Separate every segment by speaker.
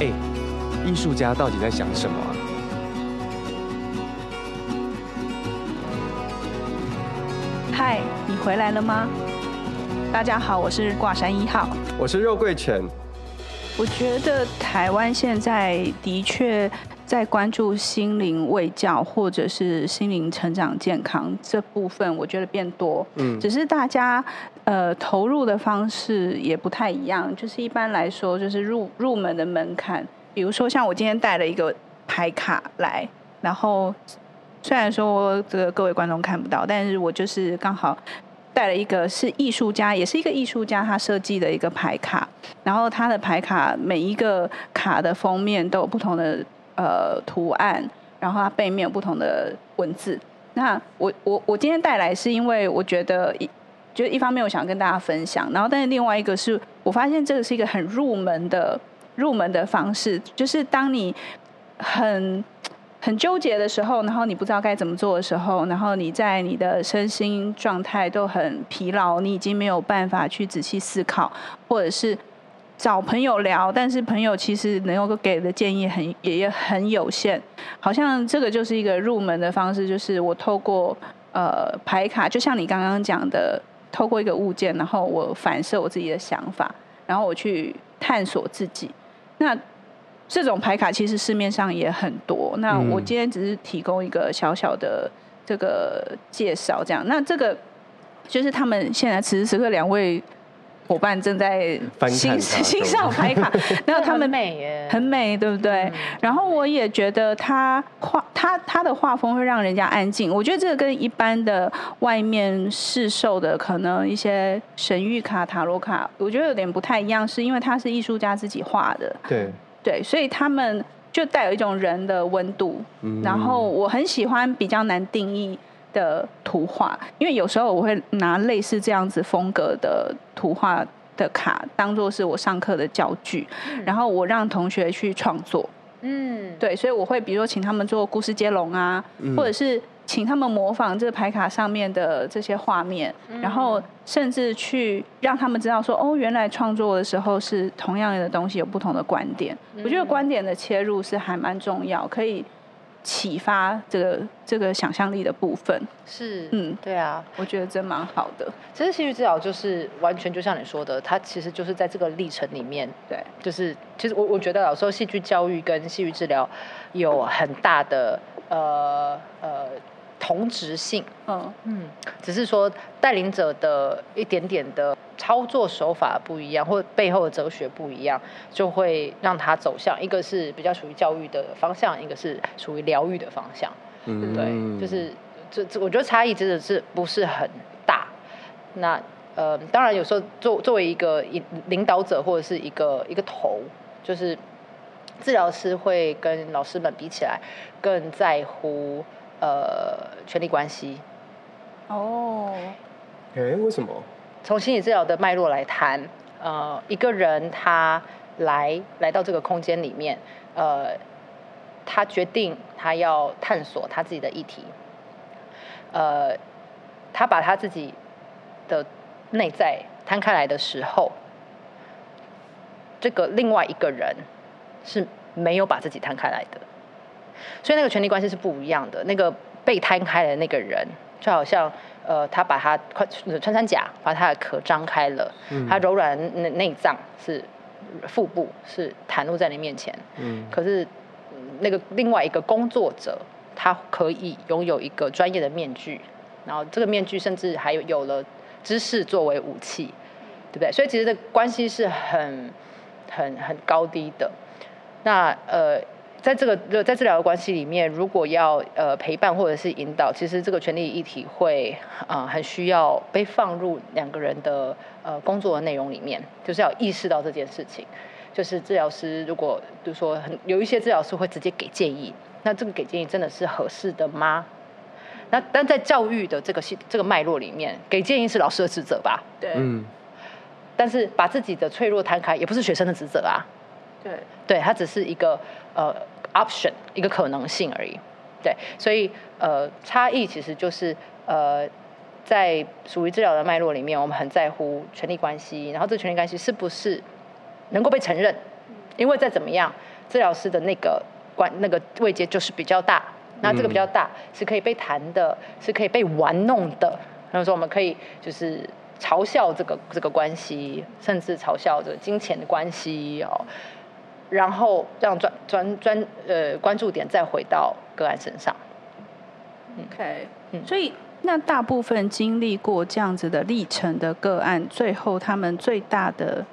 Speaker 1: 哎，艺术家到底在想什么啊？
Speaker 2: 嗨，你回来了吗？大家好，我是挂山一号，
Speaker 1: 我是肉桂犬。
Speaker 2: 我觉得台湾现在的确在关注心灵卫教或者是心灵成长健康这部分，我觉得变多。嗯，只是大家呃投入的方式也不太一样。就是一般来说，就是入入门的门槛，比如说像我今天带了一个牌卡来，然后虽然说这个各位观众看不到，但是我就是刚好。带了一个是艺术家，也是一个艺术家，他设计的一个牌卡。然后他的牌卡每一个卡的封面都有不同的呃图案，然后它背面有不同的文字。那我我我今天带来是因为我觉得一就一方面我想跟大家分享，然后但是另外一个是我发现这个是一个很入门的入门的方式，就是当你很。很纠结的时候，然后你不知道该怎么做的时候，然后你在你的身心状态都很疲劳，你已经没有办法去仔细思考，或者是找朋友聊，但是朋友其实能够给的建议很也也很有限。好像这个就是一个入门的方式，就是我透过呃牌卡，就像你刚刚讲的，透过一个物件，然后我反射我自己的想法，然后我去探索自己。那这种牌卡其实市面上也很多。那我今天只是提供一个小小的这个介绍，这样。那这个就是他们现在此时此刻两位伙伴正在欣 欣赏牌卡，然后 他们
Speaker 3: 美耶，
Speaker 2: 很美，对不对？然后我也觉得他画他他的画风会让人家安静。我觉得这个跟一般的外面市售的可能一些神谕卡、塔罗卡，我觉得有点不太一样，是因为他是艺术家自己画的。
Speaker 1: 对。
Speaker 2: 对，所以他们就带有一种人的温度，嗯、然后我很喜欢比较难定义的图画，因为有时候我会拿类似这样子风格的图画的卡当做是我上课的教具，嗯、然后我让同学去创作。嗯，对，所以我会比如说请他们做故事接龙啊，嗯、或者是。请他们模仿这个牌卡上面的这些画面，然后甚至去让他们知道说，哦，原来创作的时候是同样的东西，有不同的观点。我觉得观点的切入是还蛮重要，可以启发这个这个想象力的部分。
Speaker 3: 是，嗯，对啊，
Speaker 2: 我觉得真蛮好的。
Speaker 3: 其实戏剧治疗就是完全就像你说的，它其实就是在这个历程里面，对，就是其实我我觉得有时候戏剧教育跟戏剧治疗有很大的呃呃。同质性，嗯嗯，只是说带领者的一点点的操作手法不一样，或背后的哲学不一样，就会让他走向一个是比较属于教育的方向，一个是属于疗愈的方向，嗯，对，就是这这，我觉得差异真的是不是很大。那呃，当然有时候作作为一个领领导者或者是一个一个头，就是治疗师会跟老师们比起来更在乎。呃，权力关系。
Speaker 1: 哦，哎，为什么？
Speaker 3: 从心理治疗的脉络来谈，呃，一个人他来来到这个空间里面，呃，他决定他要探索他自己的议题，呃，他把他自己的内在摊开来的时候，这个另外一个人是没有把自己摊开来的。所以那个权力关系是不一样的。那个被摊开的那个人，就好像呃，他把他穿穿山甲，把他的壳张开了，嗯、他柔软的内内脏是腹部是袒露在你面前。嗯。可是那个另外一个工作者，他可以拥有一个专业的面具，然后这个面具甚至还有有了知识作为武器，对不对？所以其实这关系是很很很高低的。那呃。在这个在治疗的关系里面，如果要呃陪伴或者是引导，其实这个权利议题会啊、呃、很需要被放入两个人的呃工作的内容里面，就是要意识到这件事情。就是治疗师如果就说很有一些治疗师会直接给建议，那这个给建议真的是合适的吗？那但在教育的这个系这个脉络里面，给建议是老师的职责吧？
Speaker 2: 对，
Speaker 1: 嗯，
Speaker 3: 但是把自己的脆弱摊开，也不是学生的职责啊。
Speaker 2: 对，
Speaker 3: 对，它只是一个呃 option，一个可能性而已。对，所以呃差异其实就是呃在属于治疗的脉络里面，我们很在乎权力关系，然后这权力关系是不是能够被承认？因为再怎么样，治疗师的那个关那个位阶就是比较大。那这个比较大，是可以被谈的，是可以被玩弄的。然后说我们可以就是嘲笑这个这个关系，甚至嘲笑这个金钱的关系哦。然后让专专专呃关注点再回到个案身上。
Speaker 2: OK，嗯，所以那大部分经历过这样子的历程的个案，最后他们最大的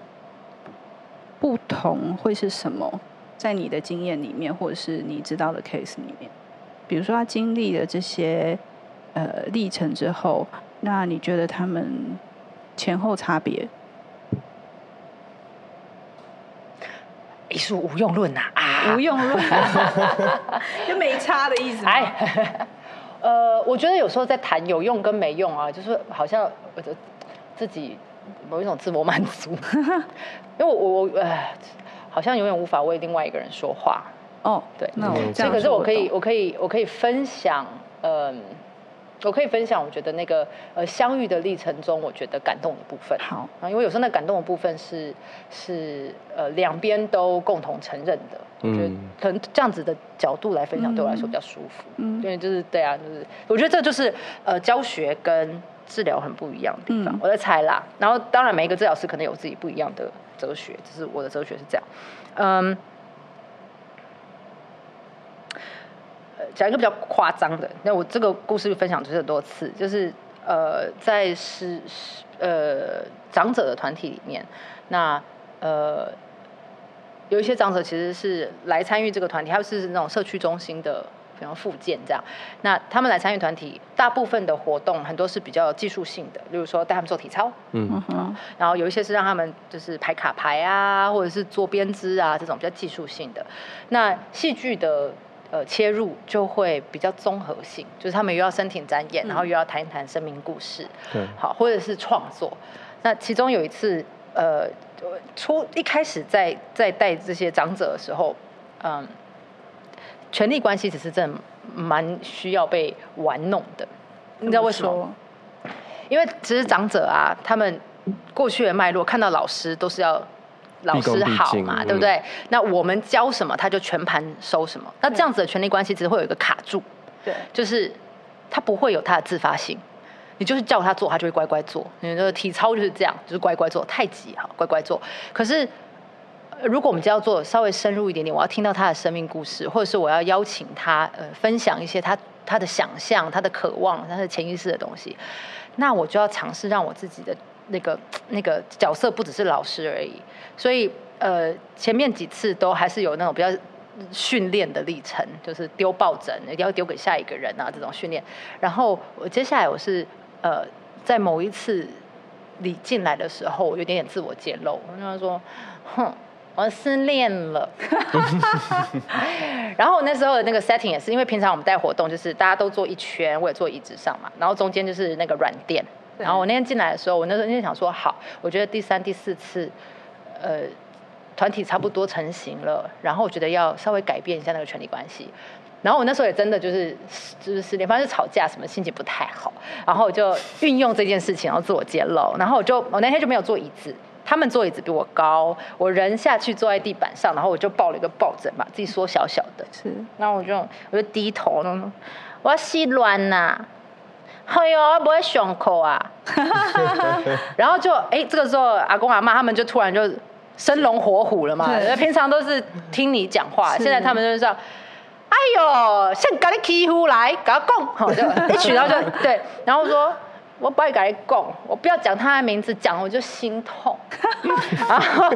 Speaker 2: 不同会是什么？在你的经验里面，或者是你知道的 case 里面？比如说他经历了这些呃历程之后，那你觉得他们前后差别？
Speaker 3: 艺术无用论呐啊，
Speaker 2: 无用论，就没差的意思。
Speaker 3: 哎，呃，我觉得有时候在谈有用跟没用啊，就是好像我的自己某一种自我满足，因为我我呃，好像永远无法为另外一个人说话。
Speaker 2: 哦，
Speaker 3: 对，
Speaker 2: 那我这样，
Speaker 3: 可是我可以，我可以，我可以分享，嗯，我可以分享，我觉得那个呃相遇的历程中，我觉得感动的部分。
Speaker 2: 好，
Speaker 3: 啊，因为有时候那感动的部分是是呃两边都共同承认的，我觉得可能这样子的角度来分享，对我来说比较舒服。嗯，因为就是对啊，就是我觉得这就是呃教学跟治疗很不一样的地方。我在猜啦，然后当然每一个治疗师可能有自己不一样的哲学，只是我的哲学是这样，嗯。讲一个比较夸张的，那我这个故事分享出很多次，就是呃，在是呃长者的团体里面，那呃有一些长者其实是来参与这个团体，他们是那种社区中心的，比方复健这样，那他们来参与团体，大部分的活动很多是比较技术性的，例如说带他们做体操，嗯哼，然后有一些是让他们就是排卡牌啊，或者是做编织啊这种比较技术性的，那戏剧的。呃，切入就会比较综合性，就是他们又要身体展演，嗯、然后又要谈一谈生命故事，对，好，或者是创作。那其中有一次，呃，初一开始在在带这些长者的时候，嗯，权力关系只是真的蛮需要被玩弄的，你知道为什么？因为其实长者啊，他们过去的脉络，看到老师都是要。老师好嘛，对不对？那我们教什么，他就全盘收什么。那这样子的权力关系，只是会有一个卡住，对，就是他不会有他的自发性。你就是叫他做，他就会乖乖做。你的体操就是这样，就是乖乖做。太极哈，乖乖做。可是如果我们就要做稍微深入一点点，我要听到他的生命故事，或者是我要邀请他呃分享一些他他的想象、他的渴望、他的潜意识的东西，那我就要尝试让我自己的。那个那个角色不只是老师而已，所以呃前面几次都还是有那种比较训练的历程，就是丢抱枕一定要丢给下一个人啊这种训练。然后我接下来我是呃在某一次你进来的时候，我有点点自我揭露，我跟他说，哼，我失恋了。然后那时候的那个 setting 也是因为平常我们带活动就是大家都坐一圈，我也坐椅子上嘛，然后中间就是那个软垫。然后我那天进来的时候，我那时候那天想说好，我觉得第三、第四次，呃，团体差不多成型了，然后我觉得要稍微改变一下那个权力关系。然后我那时候也真的就是就是失恋，反正就吵架什么，心情不太好。然后我就运用这件事情，然后自我揭露。然后我就我那天就没有坐椅子，他们坐椅子比我高，我人下去坐在地板上，然后我就抱了一个抱枕，把自己缩小小的。是。然后我就我就低头，我要吸卵呐。哎呦，我不会胸口啊！然后就哎，这个时候阿公阿妈他们就突然就生龙活虎了嘛。平常都是听你讲话，现在他们就是说，哎呦，先给你欺负来，给他讲，好 就一曲，然后就对，然后说，我不会给你讲，我不要讲他的名字，讲我就心痛。然后，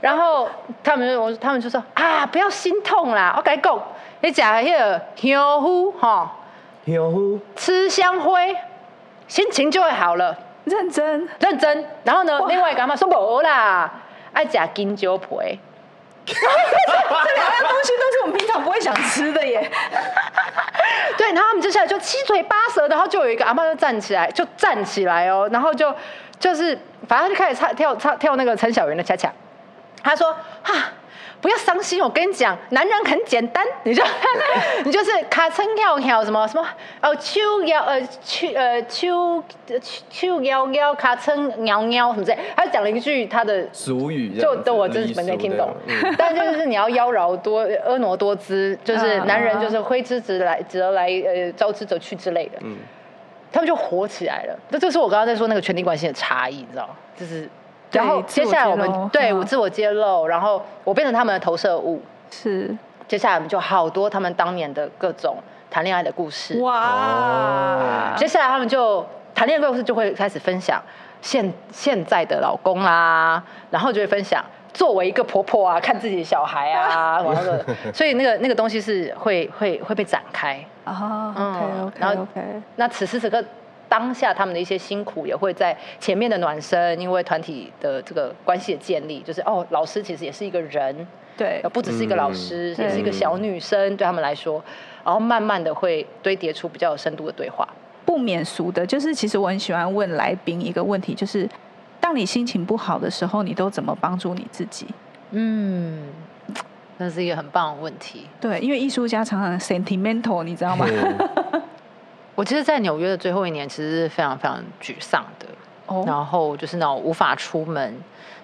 Speaker 3: 然后他们就我他们就说啊，不要心痛啦，我跟你讲，你讲那个香菇哈。吃香灰，心情就会好了。
Speaker 2: 认真，
Speaker 3: 认真。然后呢，另外一个阿妈说不啦，爱吃金蕉皮。
Speaker 2: 这两样东西都是我们平常不会想吃的耶。
Speaker 3: 对，然后他们接下来就七嘴八舌，然后就有一个阿妈就站起来，就站起来哦，然后就就是反正就开始唱跳唱跳那个陈小圆的恰恰。他说哈。不要伤心，我跟你讲，男人很简单，你就你就是卡称跳跳什么什么哦，秋腰呃秋呃秋秋腰腰卡称喵喵什么之类，他讲了一句他的
Speaker 1: 俗语，
Speaker 3: 就都我真是没听懂，嗯、但就是你要妖娆多婀娜多姿，就是男人就是挥之则来则来呃招之则去之类的，嗯，他们就火起来了。这这是我刚刚在说那个权力关系的差异，你知道吗？就是。然后接下来我们对我自我揭露，然后我变成他们的投射物。
Speaker 2: 是，
Speaker 3: 接下来我们就好多他们当年的各种谈恋爱的故事。
Speaker 2: 哇！
Speaker 3: 接下来他们就谈恋爱的故事就会开始分享现现在的老公啦，然后就会分享作为一个婆婆啊，看自己的小孩啊，然后所以那个那个东西是会会会被展开
Speaker 2: 啊。OK OK 然后。
Speaker 3: 那此时此刻。当下他们的一些辛苦也会在前面的暖身，因为团体的这个关系的建立，就是哦，老师其实也是一个人，
Speaker 2: 对，
Speaker 3: 不只是一个老师，嗯、也是一个小女生，对他们来说，然后慢慢的会堆叠出比较有深度的对话。
Speaker 2: 不免俗的，就是其实我很喜欢问来宾一个问题，就是当你心情不好的时候，你都怎么帮助你自己？
Speaker 3: 嗯，那是一个很棒的问题。
Speaker 2: 对，因为艺术家常常 sentimental，你知道吗？
Speaker 3: 我其实，在纽约的最后一年，其实是非常非常沮丧的。Oh. 然后就是那种无法出门。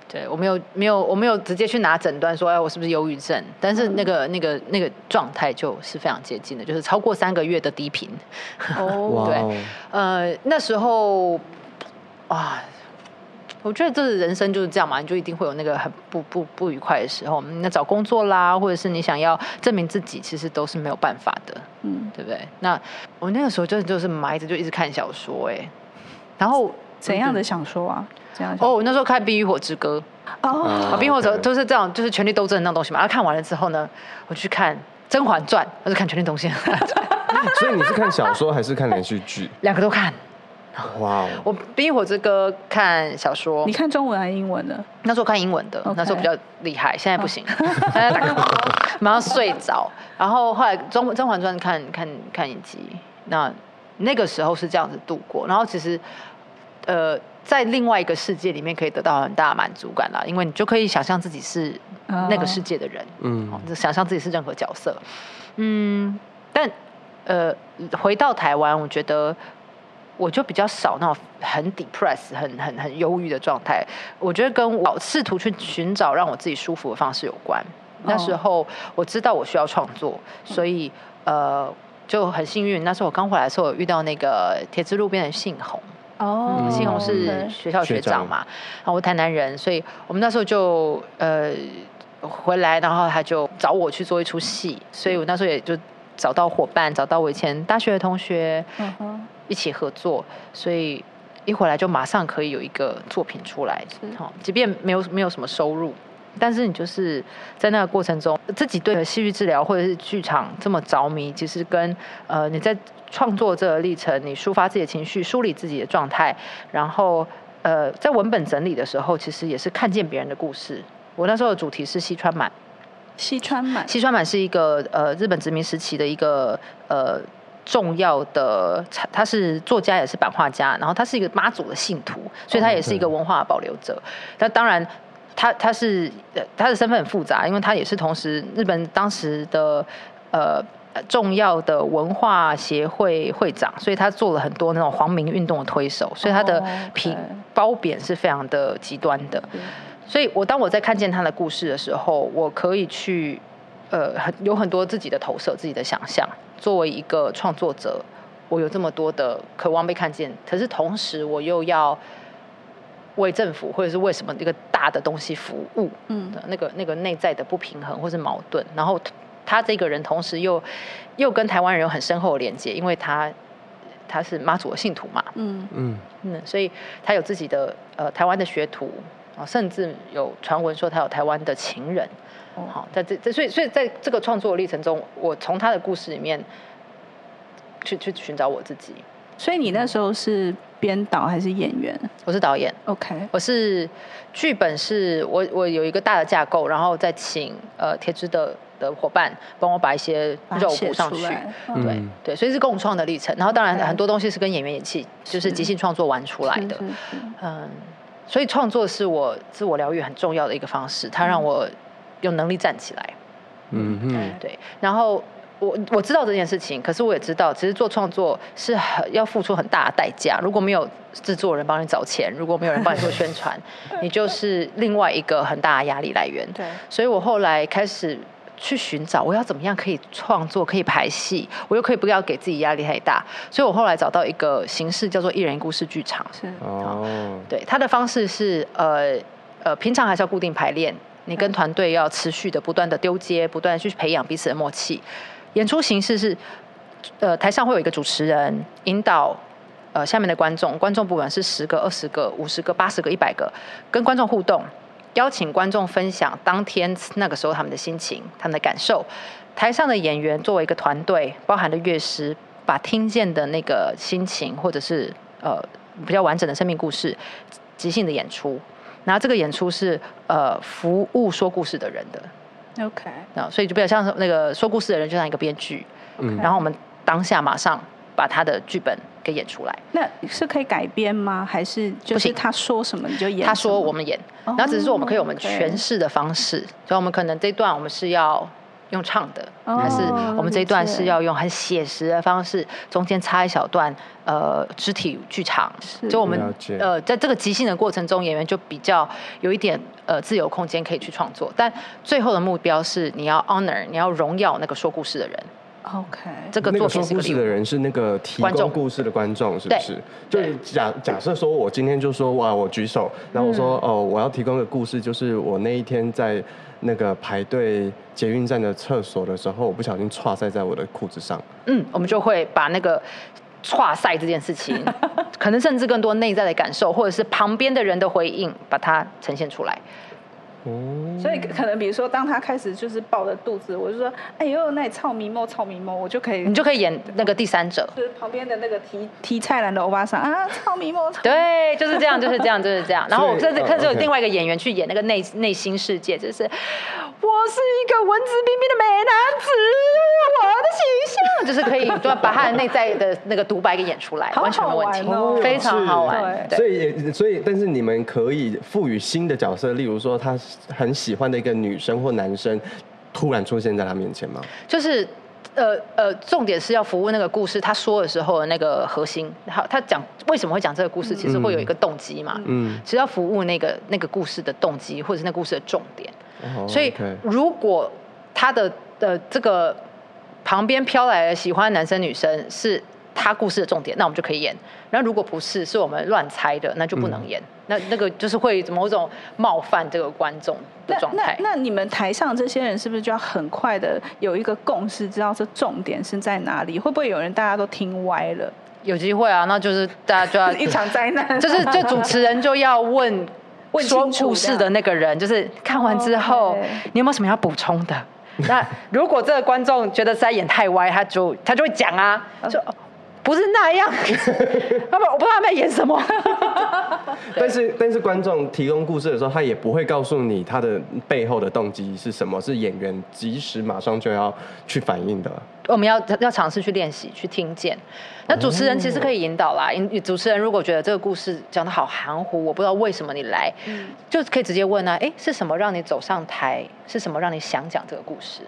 Speaker 3: 对，我没有没有我没有直接去拿诊断说，哎，我是不是忧郁症？但是那个、嗯、那个那个状态就是非常接近的，就是超过三个月的低频。哦，对，呃，那时候，啊。我觉得这是人生就是这样嘛，你就一定会有那个很不不不愉快的时候。那找工作啦，或者是你想要证明自己，其实都是没有办法的，嗯，对不对？那我那个时候真的就是埋着就一直看小说，哎，然后
Speaker 2: 怎样的小说啊？这样？
Speaker 3: 哦，我那时候看《冰与火之歌》哦，《冰与火之歌》就是这样，就是权力斗争的那种东西嘛。然后看完了之后呢，我去看《甄嬛传》，我是看《权力东西》。
Speaker 1: 所以你是看小说还是看连续剧？
Speaker 3: 两个都看。
Speaker 1: 哇！Wow.
Speaker 3: 我《冰与火之歌》看小说，
Speaker 2: 你看中文还是英文的？
Speaker 3: 那时候看英文的，Okay. 那时候比较厉害，现在不行，现在打马上睡着。然后后来《甄甄嬛传》看看看一集，那那个时候是这样子度过。然后其实，呃，在另外一个世界里面可以得到很大的满足感啦，因为你就可以想象自己是那个世界的人，嗯、oh.，想象自己是任何角色，嗯。但呃，回到台湾，我觉得。我就比较少那种很 depressed 很很很忧郁的状态。我觉得跟我试图去寻找让我自己舒服的方式有关。那时候我知道我需要创作，所以呃就很幸运。那时候我刚回来的时候，我遇到那个铁之路边的信宏。哦，信宏是学校学长嘛，然后我台南人，所以我们那时候就呃回来，然后他就找我去做一出戏，所以我那时候也就找到伙伴，找到我以前大学的同学。嗯哼。一起合作，所以一回来就马上可以有一个作品出来。好，即便没有没有什么收入，但是你就是在那个过程中，自己对戏剧治疗或者是剧场这么着迷，其实跟呃你在创作这个历程，你抒发自己的情绪，梳理自己的状态，然后呃在文本整理的时候，其实也是看见别人的故事。我那时候的主题是西川满，
Speaker 2: 西川满，
Speaker 3: 西川满是一个呃日本殖民时期的一个呃。重要的，他是作家，也是版画家，然后他是一个妈祖的信徒，所以他也是一个文化保留者。那、哦、当然，他他是他的身份很复杂，因为他也是同时日本当时的呃重要的文化协会会长，所以他做了很多那种皇民运动的推手，所以他的评褒贬是非常的极端的。所以我当我在看见他的故事的时候，我可以去呃很有很多自己的投射，自己的想象。作为一个创作者，我有这么多的渴望被看见，可是同时我又要为政府或者是为什么一个大的东西服务，嗯，那个那个内在的不平衡或是矛盾，然后他这个人同时又又跟台湾人有很深厚的连接，因为他他是妈祖的信徒嘛，嗯嗯嗯，所以他有自己的呃台湾的学徒啊，甚至有传闻说他有台湾的情人。好，在这这，所以所以在这个创作的历程中，我从他的故事里面去去寻找我自己。
Speaker 2: 所以你那时候是编导还是演员？
Speaker 3: 我是导演。
Speaker 2: OK，
Speaker 3: 我是剧本是我我有一个大的架构，然后再请呃铁之的的伙伴帮我把一些肉补上去。
Speaker 2: 嗯、
Speaker 3: 对对，所以是共创的历程。然后当然很多东西是跟演员演戏，就是即兴创作玩出来的。嗯，所以创作是我自我疗愈很重要的一个方式，它让我有能力站起来。
Speaker 1: 嗯嗯，
Speaker 3: 对，然后。我我知道这件事情，可是我也知道，其实做创作是很要付出很大的代价。如果没有制作人帮你找钱，如果没有人帮你做宣传，你就是另外一个很大的压力来源。
Speaker 2: 对，
Speaker 3: 所以我后来开始去寻找，我要怎么样可以创作，可以排戏，我又可以不要给自己压力太大。所以我后来找到一个形式叫做一人一故事剧场。
Speaker 2: 是
Speaker 1: 哦，
Speaker 3: 对，他的方式是呃呃，平常还是要固定排练，你跟团队要持续的不断的丢接，不断去培养彼此的默契。演出形式是，呃，台上会有一个主持人引导，呃，下面的观众，观众不管是十个、二十个、五十个、八十个、一百个，跟观众互动，邀请观众分享当天那个时候他们的心情、他们的感受。台上的演员作为一个团队，包含的乐师，把听见的那个心情，或者是呃比较完整的生命故事，即兴的演出。然后这个演出是呃服务说故事的人的。
Speaker 2: OK，
Speaker 3: 那所以就比较像那个说故事的人，就像一个编剧.然后我们当下马上把他的剧本给演出来。
Speaker 2: 那是可以改编吗？还是就是他说什么你就演？
Speaker 3: 他说我们演，然后只是说我们可以有我们诠释的方式，所以、oh. 我们可能这一段我们是要。用唱的，还是我们这一段是要用很写实的方式，中间插一小段呃肢体剧场，就我们呃在这个即兴的过程中，演员就比较有一点呃自由空间可以去创作，但最后的目标是你要 honor，你要荣耀那个说故事的人。
Speaker 2: OK，
Speaker 3: 这个作品
Speaker 1: 说故事的人是那个提供故事的观众，是不是？就是假假设说我今天就说哇，我举手，然后我说、嗯、哦，我要提供个故事，就是我那一天在。那个排队捷运站的厕所的时候，我不小心剉赛在我的裤子上。
Speaker 3: 嗯，我们就会把那个剉赛这件事情，可能甚至更多内在的感受，或者是旁边的人的回应，把它呈现出来。
Speaker 2: 所以可能比如说，当他开始就是抱着肚子，我就说，哎呦，那操迷猫，操迷猫，我就可以，
Speaker 3: 你就可以演那个第三者，
Speaker 2: 就是旁边的那个提提菜篮的欧巴桑啊，操迷猫，
Speaker 3: 对，就是这样，就是这样，就是这样。然后我这次看就有另外一个演员去演那个内内心世界，就是我是一个文质彬彬的美男子，我的形象就是可以就把他的内在的那个独白给演出来，完全没问题，
Speaker 2: 哦、
Speaker 3: 非常好玩。
Speaker 1: 所以所以，但是你们可以赋予新的角色，例如说他。很喜欢的一个女生或男生，突然出现在他面前吗？
Speaker 3: 就是，呃呃，重点是要服务那个故事，他说的时候的那个核心。好，他讲为什么会讲这个故事，其实会有一个动机嘛。嗯，其实要服务那个那个故事的动机，或者是那个故事的重点。哦，所以如果他的的这个旁边飘来的喜欢的男生女生是他故事的重点，那我们就可以演。然后如果不是，是我们乱猜的，那就不能演。嗯那那个就是会某种冒犯这个观众的状态。
Speaker 2: 那那你们台上这些人是不是就要很快的有一个共识，知道这重点是在哪里？会不会有人大家都听歪了？
Speaker 3: 有机会啊，那就是大家就要
Speaker 2: 一场灾难。
Speaker 3: 就是这主持人就要问说故事的那个人，就是看完之后你有没有什么要补充的？那如果这个观众觉得在演太歪，他就他就会讲啊，就。不是那样，他们我不知道他们在演什么。
Speaker 1: 但是但是观众提供故事的时候，他也不会告诉你他的背后的动机是什么，是演员及时马上就要去反应的。
Speaker 3: 我们要要尝试去练习去听见。那主持人其实可以引导啦。引主持人如果觉得这个故事讲的好含糊，我不知道为什么你来，就可以直接问啊，哎，是什么让你走上台？是什么让你想讲这个故事？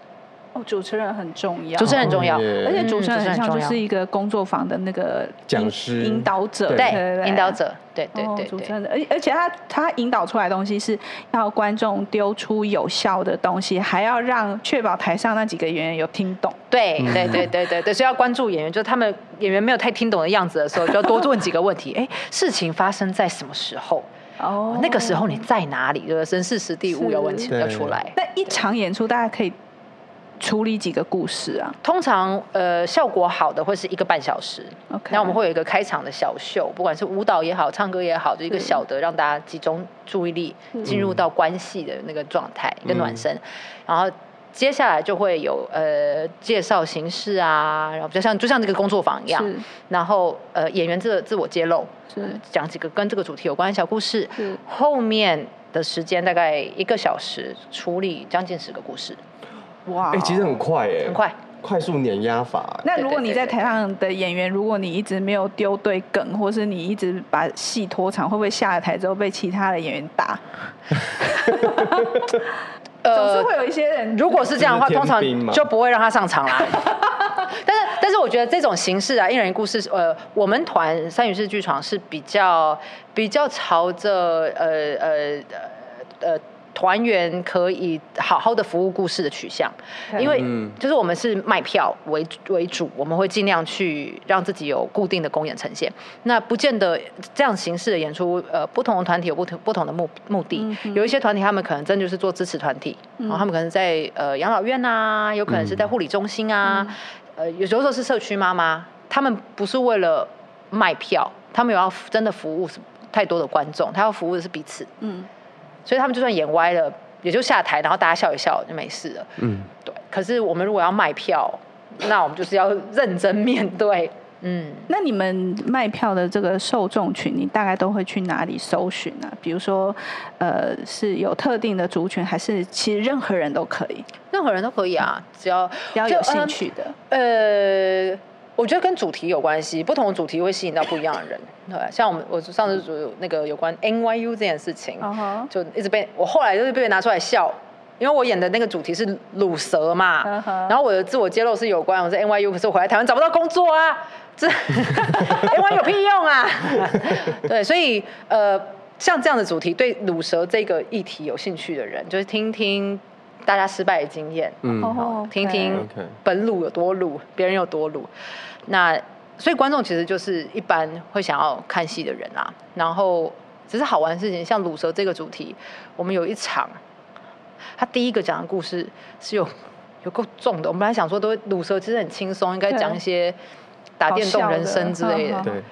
Speaker 2: 哦，主持人很重要，
Speaker 3: 主持人很重要，
Speaker 2: 而且主持人很像就是一个工作坊的那个
Speaker 1: 讲师、
Speaker 2: 引导者，
Speaker 3: 对，引导者，对对对，
Speaker 2: 主持人，而而且他他引导出来的东西是要观众丢出有效的东西，还要让确保台上那几个演员有听懂，
Speaker 3: 对对对对对对，所以要关注演员，就是他们演员没有太听懂的样子的时候，就要多问几个问题，哎，事情发生在什么时候？哦，那个时候你在哪里？就是人事时地物有问题要出来。
Speaker 2: 那一场演出大家可以。处理几个故事啊？
Speaker 3: 通常呃效果好的会是一个半小时。OK，那我们会有一个开场的小秀，不管是舞蹈也好，唱歌也好，就一个小的让大家集中注意力，进入到关系的那个状态，一个暖身。然后接下来就会有呃介绍形式啊，然后比较像就像这个工作坊一样，然后呃演员自自我揭露，是。讲几个跟这个主题有关的小故事，是。后面的时间大概一个小时处理将近十个故事，
Speaker 1: 哇，哎、欸，其实很快哎，
Speaker 3: 很快。
Speaker 1: 快速碾压法。
Speaker 2: 那如果你在台上的演员，如果你一直没有丢对梗，或是你一直把戏拖长，会不会下了台之后被其他的演员打？总是会有一些人，
Speaker 3: 如果是这样的话，通常就不会让他上场啦。但是，但是我觉得这种形式啊，一人一故事，呃，我们团三语式剧场是比较比较朝着呃呃呃。团员可以好好的服务故事的取向，因为就是我们是卖票为为主，我们会尽量去让自己有固定的公演呈现。那不见得这样形式的演出，呃，不同的团体有不同不同的目目的。有一些团体他们可能真的就是做支持团体，然后他们可能在呃养老院啊，有可能是在护理中心啊，呃，有时候是社区妈妈，他们不是为了卖票，他们有要真的服务太多的观众，他要服务的是彼此。嗯。所以他们就算演歪了，也就下台，然后大家笑一笑就没事了。嗯，对。可是我们如果要卖票，那我们就是要认真面对。嗯，
Speaker 2: 那你们卖票的这个受众群，你大概都会去哪里搜寻呢？比如说，呃，是有特定的族群，还是其实任何人都可以？
Speaker 3: 任何人都可以啊，只要
Speaker 2: 只要有兴趣的。
Speaker 3: 呃。呃我觉得跟主题有关系，不同的主题会吸引到不一样的人。对，像我们我上次组那个有关 NYU 这件事情，uh huh. 就一直被我后来就是被拿出来笑，因为我演的那个主题是卤蛇嘛，uh huh. 然后我的自我揭露是有关我在 NYU，可是我回来台湾找不到工作啊，这 NYU 有屁用啊？对，所以呃，像这样的主题对卤蛇这个议题有兴趣的人，就是听听。大家失败的经验，嗯，听听本鲁有多鲁，别人有多鲁。那所以观众其实就是一般会想要看戏的人啊。然后只是好玩的事情，像鲁蛇这个主题，我们有一场，他第一个讲的故事是有 有够重的。我们本来想说，都鲁蛇其实很轻松，应该讲一些打电动人生之类的。对，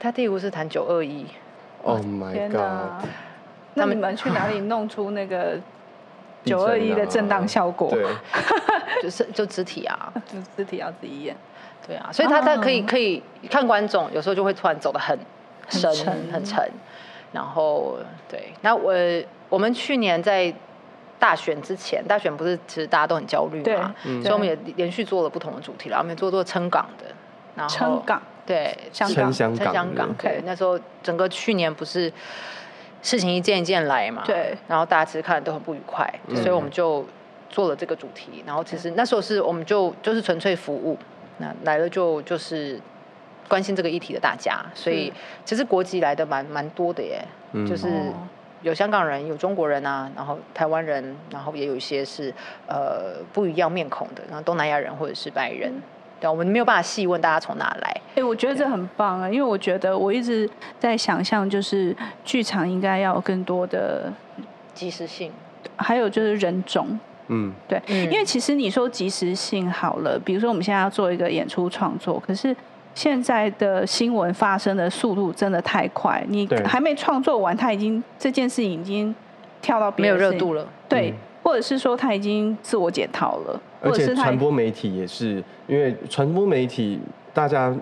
Speaker 3: 他第一个是谈九二一。
Speaker 1: Oh my god！
Speaker 2: 那你们去哪里弄出那个？九二一的震荡效果，
Speaker 1: 对，
Speaker 3: 就是就肢体啊，
Speaker 2: 就肢体要自己演，
Speaker 3: 对啊，所以他他可以可以看观众，有时候就会突然走得很深很沉，很沉，然后对，那我我们去年在大选之前，大选不是其实大家都很焦虑嘛，所以我们也连续做了不同的主题了，我们也做做撑港的，然后
Speaker 2: 撑港，
Speaker 3: 对，
Speaker 2: 香港，
Speaker 1: 撑
Speaker 3: 香港，对，那时候整个去年不是。事情一件一件来嘛，对，然后大家其实看的都很不愉快，嗯、所以我们就做了这个主题。然后其实那时候是我们就就是纯粹服务，那来了就就是关心这个议题的大家，所以其实国籍来的蛮蛮多的耶，嗯、就是有香港人，有中国人啊，然后台湾人，然后也有一些是呃不一样面孔的，然后东南亚人或者是白人。嗯对，我们没有办法细问大家从哪来。
Speaker 2: 哎、欸，我觉得这很棒啊，因为我觉得我一直在想象，就是剧场应该要有更多的
Speaker 3: 及时性，
Speaker 2: 还有就是人种。嗯，对，嗯、因为其实你说及时性好了，比如说我们现在要做一个演出创作，可是现在的新闻发生的速度真的太快，你还没创作完，它已经这件事已经跳到别
Speaker 3: 没有热度了。
Speaker 2: 对。嗯或者是说他已经自我解套了，
Speaker 1: 而且传播媒体也是，因为传播媒体大家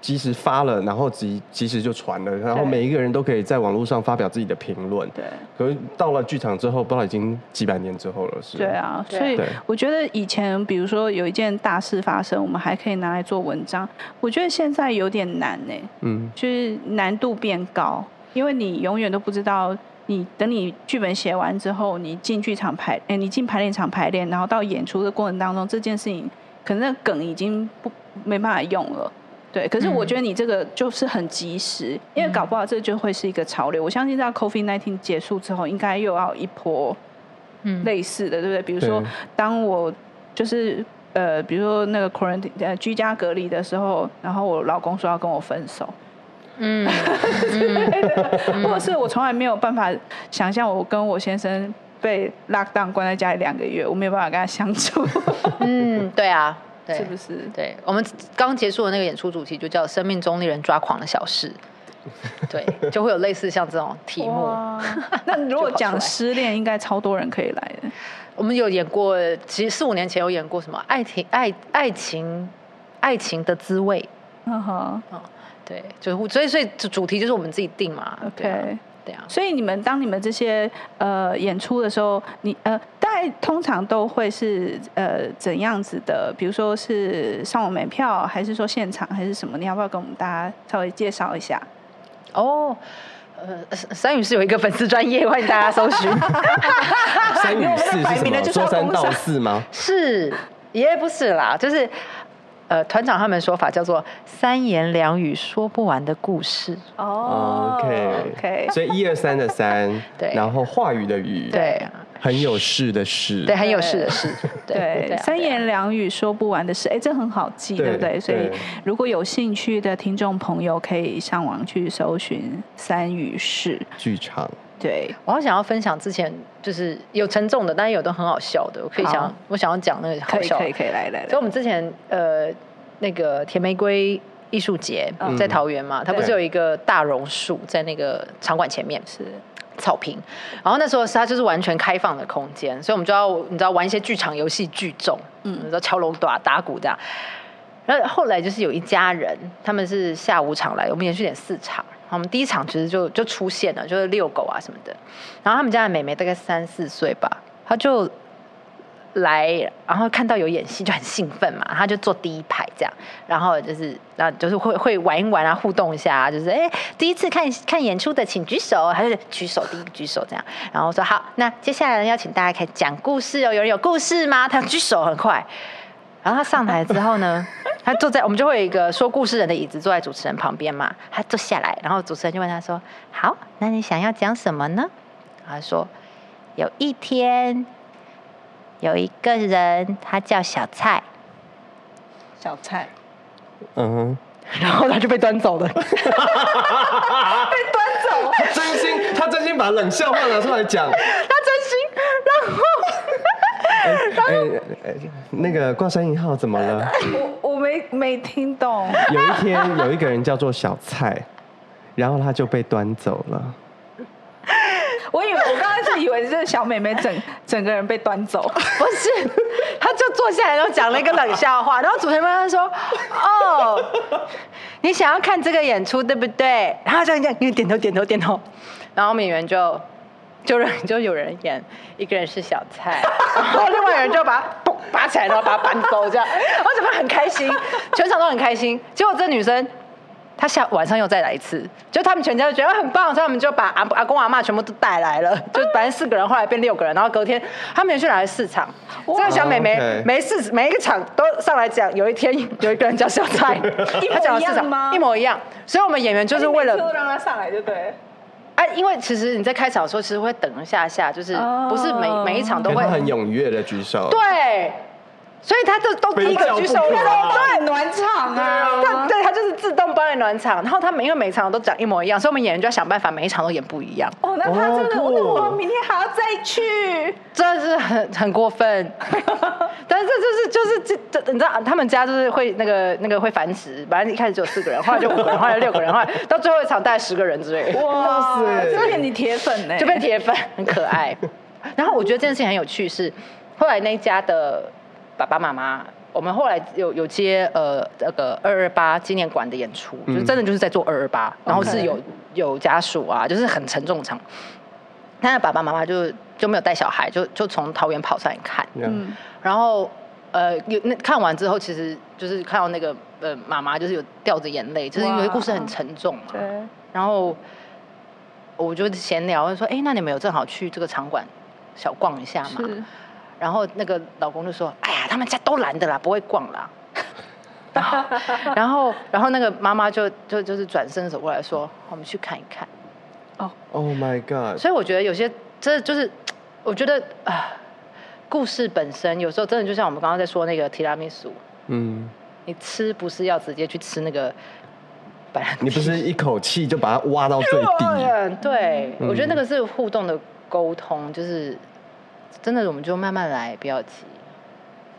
Speaker 1: 及时发了，然后及及时就传了，然后每一个人都可以在网络上发表自己的评论。对。可是到了剧场之后，不知道已经几百年之后了，是。
Speaker 2: 对啊，所以我觉得以前比如说有一件大事发生，我们还可以拿来做文章。我觉得现在有点难呢，嗯，就是难度变高，因为你永远都不知道。你等你剧本写完之后，你进剧场排，哎，你进排练场排练，然后到演出的过程当中，这件事情可能那梗已经不没办法用了，对。可是我觉得你这个就是很及时，嗯、因为搞不好这就会是一个潮流。我相信在 COVID-19 结束之后，应该又要一波类似的，嗯、对不对？比如说，当我就是呃，比如说那个 quarantine 呃居家隔离的时候，然后我老公说要跟我分手。嗯，或者是我从来没有办法想象我跟我先生被 lock down 关在家里两个月，我没有办法跟他相处。
Speaker 3: 嗯，对啊，对，
Speaker 2: 是不是？
Speaker 3: 对，我们刚结束的那个演出主题就叫《生命中令人抓狂的小事 》，对，就会有类似像这种题目。
Speaker 2: 那如果讲失恋，应该超多人可以来的。
Speaker 3: 我们有演过，其实四五年前有演过什么爱情爱爱情爱情的滋味，
Speaker 2: 嗯哼，
Speaker 3: 对，就是所以所以主题就是我们自己定嘛
Speaker 2: ，OK。
Speaker 3: 对啊，
Speaker 2: 所以你们当你们这些呃演出的时候，你呃大概通常都会是呃怎样子的？比如说是上网买票，还是说现场，还是什么？你要不要跟我们大家稍微介绍一下？
Speaker 3: 哦，呃，三语是有一个粉丝专业，欢迎大家搜寻。
Speaker 1: 三语是是什么？说三道四吗？
Speaker 3: 是，也不是啦，就是。呃，团长他们说法叫做三言两语说不完的故事。
Speaker 2: 哦、
Speaker 1: oh,，OK OK，所以一二三的三，
Speaker 3: 对，
Speaker 1: 然后话语的语，
Speaker 3: 对，
Speaker 1: 很有事的事，
Speaker 3: 对，很有事的事，对，对对
Speaker 2: 三言两语说不完的事，哎，这很好记，对，对不对？所以如果有兴趣的听众朋友，可以上网去搜寻三语事
Speaker 1: 剧场。
Speaker 2: 对，
Speaker 3: 我好想要分享之前就是有沉重的，但是有的很好笑的，我可以想，我想要讲那个好笑，
Speaker 2: 可以可以可以来来。
Speaker 3: 所以我们之前呃那个甜玫瑰艺术节在桃园嘛，它不是有一个大榕树在那个场馆前面是。草坪，然后那时候是它就是完全开放的空间，所以我们就要你知道玩一些剧场游戏聚众，嗯，你知道敲锣打打鼓这样。然后后来就是有一家人，他们是下午场来，我们连续演四场。我们第一场其实就就出现了，就是遛狗啊什么的。然后他们家的妹妹大概三四岁吧，她就来，然后看到有演戏就很兴奋嘛，她就坐第一排这样，然后就是然后就是会会玩一玩啊，互动一下啊，就是哎第一次看看演出的请举手，还是举手第一个举手这样。然后说好，那接下来要请大家开始讲故事哦，有人有故事吗？他举手很快。然后他上台之后呢，他坐在我们就会有一个说故事人的椅子，坐在主持人旁边嘛。他坐下来，然后主持人就问他说：“好，那你想要讲什么呢？”他说：“有一天，有一个人，他叫小蔡。”
Speaker 2: 小蔡，
Speaker 1: 嗯哼，
Speaker 3: 然后他就被端走了。被端
Speaker 2: 走？
Speaker 1: 他真心，他真心把冷笑话拿出
Speaker 3: 来讲。
Speaker 1: 哎哎哎，那个挂山一号怎么了？
Speaker 2: 我我没没听懂。
Speaker 1: 有一天有一个人叫做小蔡，然后他就被端走了。
Speaker 2: 我以为我刚才是以为这个小妹妹整整个人被端走，
Speaker 3: 不是，他就坐下来然后讲了一个冷笑话，然后主持人他说：“哦，你想要看这个演出对不对？”然后这样这样，你点头点头点头，然后演员就。就人就有人演，一个人是小菜，然 后另外有人就把他嘣拔起来，然后把他搬走，这样，我怎么很开心，全场都很开心。结果这女生，她下晚上又再来一次，就他们全家就觉得很棒，所以他们就把阿阿公阿妈全部都带来了，就本来四个人，后来变六个人，然后隔天他们连续来了四场。这个小妹妹每四每一个场都上来讲，有一天有一个人叫小蔡，他讲了四场一模一样，所以我们演员就是为了
Speaker 2: 让他上来就对。
Speaker 3: 哎，因为其实你在开场的时候，其实会等一下下，就是不是每每一场都会
Speaker 1: 很踊跃的举手。
Speaker 3: 对，所以他都都第一个举手，
Speaker 2: 对，暖场啊。
Speaker 3: 他对他就是自动帮你暖场，然后他每因为每场都讲一模一样，所以我们演员就要想办法每一场都演不一样。
Speaker 2: 哦，那他真的，那我明天还要再去，
Speaker 3: 真的是很很过分。但是这就是就是这这，你知道他们家就是会那个那个会繁殖，反正一开始只有四个人，后来就五个人，后来六个人，后来到最后一场大概十个人之类。
Speaker 2: 哇塞，这变你铁粉呢？
Speaker 3: 就被铁粉，很可爱。然后我觉得这件事情很有趣是，是后来那一家的爸爸妈妈，我们后来有有接呃那个二二八纪念馆的演出，嗯、就真的就是在做二二八，然后是有有家属啊，就是很沉重场。他的爸爸妈妈就就没有带小孩，就就从桃园跑上来看。嗯。然后，呃，有那看完之后，其实就是看到那个呃妈妈，就是有掉着眼泪，就是因为故事很沉重嘛。对。然后我就闲聊，我就说：“哎，那你们有正好去这个场馆小逛一下嘛？”是。然后那个老公就说：“哎呀，他们家都懒的啦，不会逛啦。”然后，然后，然后那个妈妈就就就是转身走过来说：“我们去看一看。”
Speaker 1: 哦。Oh my god！
Speaker 3: 所以我觉得有些这就是，我觉得啊。故事本身有时候真的就像我们刚刚在说那个提拉米苏，嗯，你吃不是要直接去吃那个，
Speaker 1: 你不是一口气就把它挖到最底，
Speaker 3: 对，我觉得那个是互动的沟通，就是真的我们就慢慢来，不要急。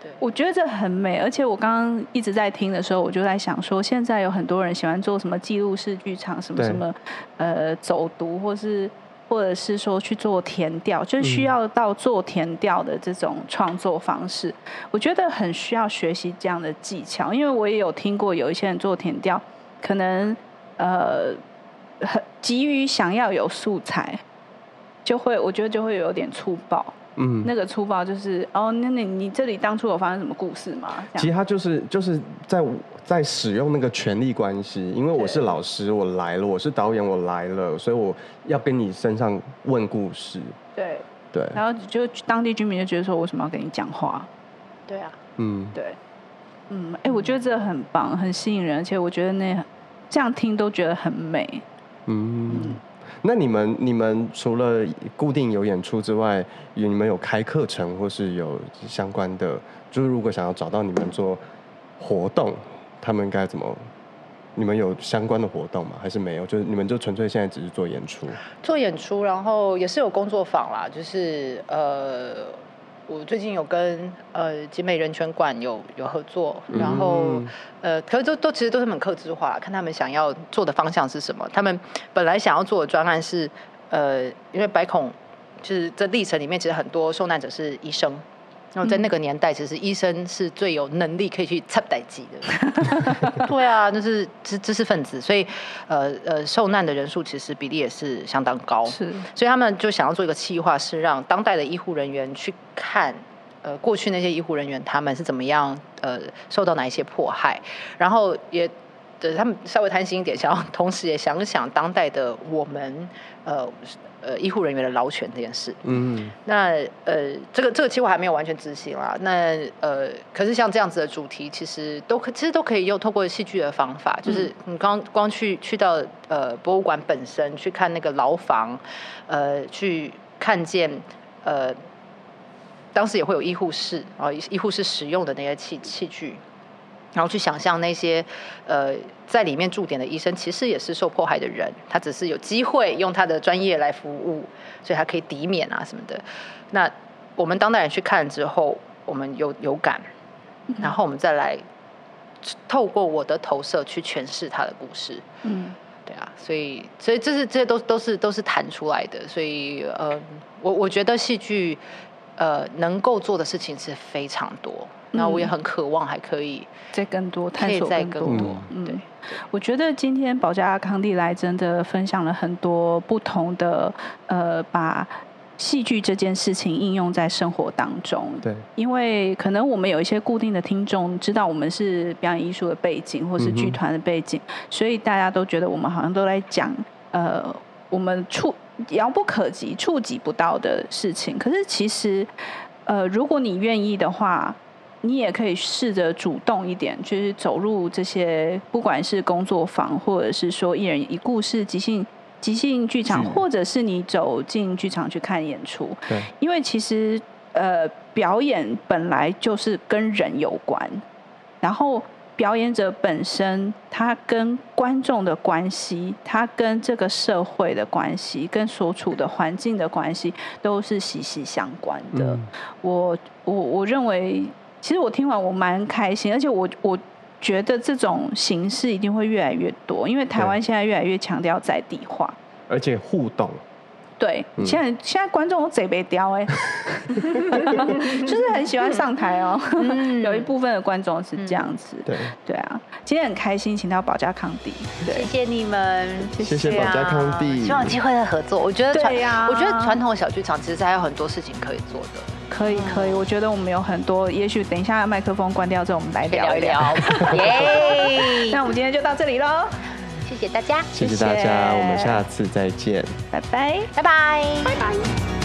Speaker 3: 对，
Speaker 2: 我觉得这很美，而且我刚刚一直在听的时候，我就在想说，现在有很多人喜欢做什么记录式剧场，什么什么，呃，走读或是。或者是说去做填调，就需要到做填调的这种创作方式，嗯、我觉得很需要学习这样的技巧。因为我也有听过有一些人做填调，可能呃很急于想要有素材，就会我觉得就会有点粗暴。嗯，那个粗暴就是哦，那你你这里当初有发生什么故事吗？
Speaker 1: 其实他就是就是在在使用那个权力关系，因为我是老师，我来了，我是导演，我来了，所以我要跟你身上问故事。
Speaker 2: 对
Speaker 1: 对，
Speaker 2: 然后就当地居民就觉得说，为什么要跟你讲话？
Speaker 3: 对啊，
Speaker 1: 嗯，
Speaker 2: 对，嗯，哎，我觉得这很棒，很吸引人，而且我觉得那这样听都觉得很美。
Speaker 1: 嗯。嗯那你们你们除了固定有演出之外，你们有开课程或是有相关的？就是如果想要找到你们做活动，他们该怎么？你们有相关的活动吗？还是没有？就是你们就纯粹现在只是做演出？
Speaker 3: 做演出，然后也是有工作坊啦，就是呃。我最近有跟呃集美人权馆有有合作，然后、嗯、呃，可是都都其实都是很客制化，看他们想要做的方向是什么。他们本来想要做的专案是呃，因为白孔就是这历程里面，其实很多受难者是医生。然后在那个年代，其实医生是最有能力可以去插代机的。对啊，就是知知识分子，所以呃呃，受难的人数其实比例也是相当高。
Speaker 2: 是，
Speaker 3: 所以他们就想要做一个企划，是让当代的医护人员去看，呃，过去那些医护人员他们是怎么样呃受到哪一些迫害，然后也。对，他们稍微贪心一点，想要同时也想想当代的我们，呃呃医护人员的劳权这件事。嗯，那呃这个这个计划还没有完全执行啦。那呃可是像这样子的主题，其实都可其实都可以用透过戏剧的方法，就是你刚光去去到呃博物馆本身去看那个牢房，呃去看见呃当时也会有医护室啊医护室使用的那些器器具。然后去想象那些，呃，在里面驻点的医生，其实也是受迫害的人，他只是有机会用他的专业来服务，所以他可以抵免啊什么的。那我们当代人去看之后，我们有有感，然后我们再来透过我的投射去诠释他的故事。嗯，对啊，所以所以这是这些都都是都是弹出来的。所以呃，我我觉得戏剧呃能够做的事情是非常多。那我也很渴望还可以
Speaker 2: 再更多探索更多。嗯，对，我觉得今天宝嘉康蒂来真的分享了很多不同的呃，把戏剧这件事情应用在生活当中。
Speaker 1: 对，
Speaker 2: 因为可能我们有一些固定的听众知道我们是表演艺术的背景或是剧团的背景，所以大家都觉得我们好像都在讲呃我们触遥不可及、触及不到的事情。可是其实呃，如果你愿意的话。你也可以试着主动一点，就是走入这些，不管是工作坊，或者是说一人一故事即兴即兴剧场，或者是你走进剧场去看演出。对，因为其实呃，表演本来就是跟人有关，然后表演者本身他跟观众的关系，他跟这个社会的关系，跟所处的环境的关系，都是息息相关的。嗯、我我我认为。其实我听完我蛮开心，而且我我觉得这种形式一定会越来越多，因为台湾现在越来越强调在地化，
Speaker 1: 而且互动。
Speaker 2: 对，嗯、现在现在观众都贼被叼哎，就是很喜欢上台哦。嗯、有一部分的观众是这样子。对对啊，今天很开心，请到宝嘉康蒂。
Speaker 3: 谢谢你们，
Speaker 1: 谢谢宝嘉康蒂。
Speaker 3: 希望有机会再合作。我觉得传，啊、我觉得传统的小剧场其实还有很多事情可以做的。
Speaker 2: 可以可以，我觉得我们有很多，也许等一下麦克风关掉之后，我们来聊一聊。耶！那我们今天就到这里喽。谢谢大家，
Speaker 1: 谢谢大家，我们下次再见，
Speaker 2: 拜拜，
Speaker 3: 拜拜，拜拜。